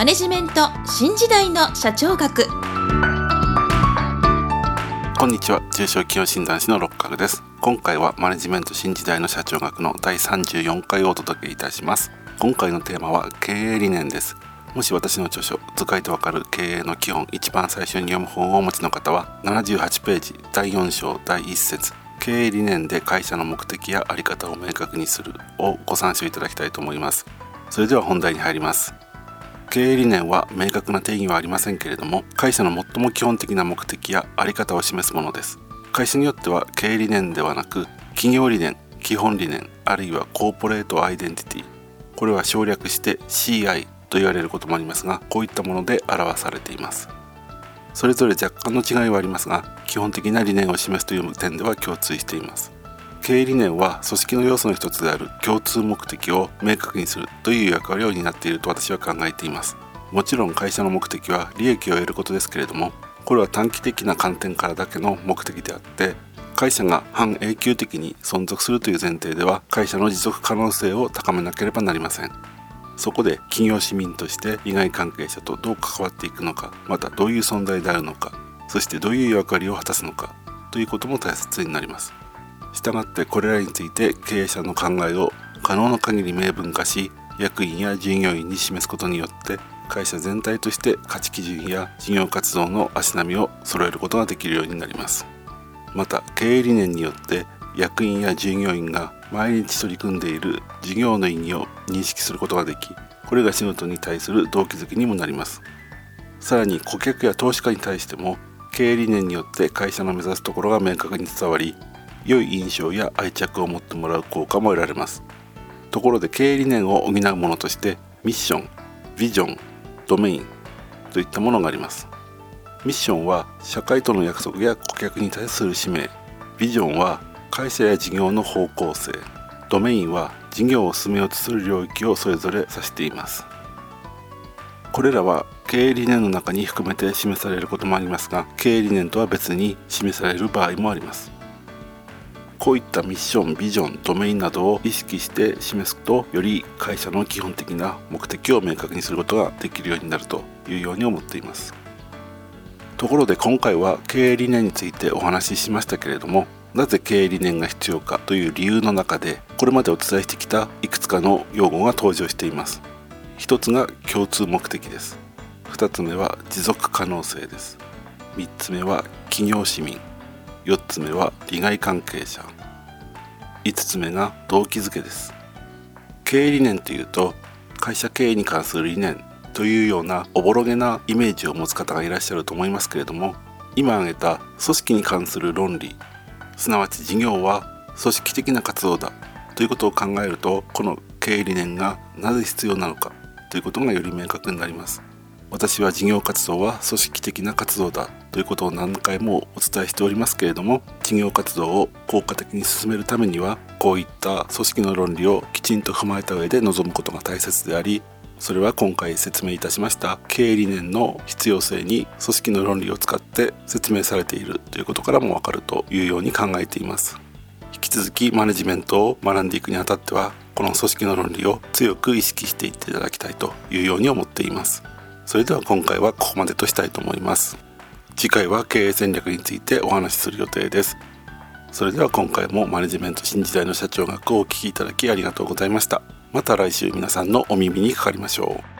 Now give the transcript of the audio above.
マネジメント新時代の社長学。こんにちは。中小企業診断士の六角です。今回はマネジメント新時代の社長学の第34回をお届けいたします。今回のテーマは経営理念です。もし私の著書「図解でわかる経営の基本」一番最初に読む本をお持ちの方は78ページ第4章第1節経営理念で会社の目的や在り方を明確にするをご参照いただきたいと思います。それでは本題に入ります。経営理念は明確な定義はありませんけれども会社の最も基本的な目的や在り方を示すものです。会社によっては経営理念ではなく企業理念基本理念あるいはコーポレートアイデンティティ。これは省略して CI と言われることもありますがこういったもので表されています。それぞれ若干の違いはありますが基本的な理念を示すという点では共通しています。経営理念は組織の要素の一つである共通目的を明確にするという役割を担っていると私は考えています。もちろん会社の目的は利益を得ることですけれどもこれは短期的な観点からだけの目的であって会社が半永久的に存続するという前提では会社の持続可能性を高めなければなりません。そこで企業市民として利害関係者とどう関わっていくのかまたどういう存在であるのかそしてどういう役割を果たすのかということも大切になります。したがってこれらについて経営者の考えを可能な限り明文化し役員や従業員に示すことによって会社全体として価値基準や事業活動の足並みを揃えることができるようになります。また経営理念によって役員や従業員が毎日取り組んでいる事業の意義を認識することができこれが仕事に対する動機づけにもなります。さらに顧客や投資家に対しても経営理念によって会社の目指すところが明確に伝わり良い印象や愛着を持ってもらう効果も得られます。ところで経営理念を補うものとしてミッションビジョンドメインといったものがあります。ミッションは社会との約束や顧客に対する使命。ビジョンは会社や事業の方向性。ドメインは事業を進めようとする領域をそれぞれ指しています。これらは経営理念の中に含めて示されることもありますが経営理念とは別に示される場合もあります。こういったミッションビジョンドメインなどを意識して示すとより会社の基本的な目的を明確にすることができるようになるというように思っています。ところで今回は経営理念についてお話ししましたけれどもなぜ経営理念が必要かという理由の中でこれまでお伝えしてきたいくつかの用語が登場しています。一つが共通目的です。二つ目は持続可能性です。三つ目は企業市民。4つ目は利害関係者。5つ目が動機づけです。経営理念というと会社経営に関する理念というようなおぼろげなイメージを持つ方がいらっしゃると思いますけれども今挙げた組織に関する論理すなわち事業は組織的な活動だということを考えるとこの経営理念がなぜ必要なのかということがより明確になります。私は事業活動は組織的な活動だということを何回もお伝えしておりますけれども事業活動を効果的に進めるためにはこういった組織の論理をきちんと踏まえた上で臨むことが大切でありそれは今回説明いたしました経営理念の必要性に組織の論理を使って説明されているということからもわかるというように考えています。引き続きマネジメントを学んでいくにあたってはこの組織の論理を強く意識していっていただきたいというように思っています。それでは今回はここまでとしたいと思います。次回は経営戦略についてお話しする予定です。それでは今回もマネジメント新時代の社長学をお聴きいただきありがとうございました。また来週皆さんのお耳にかかりましょう。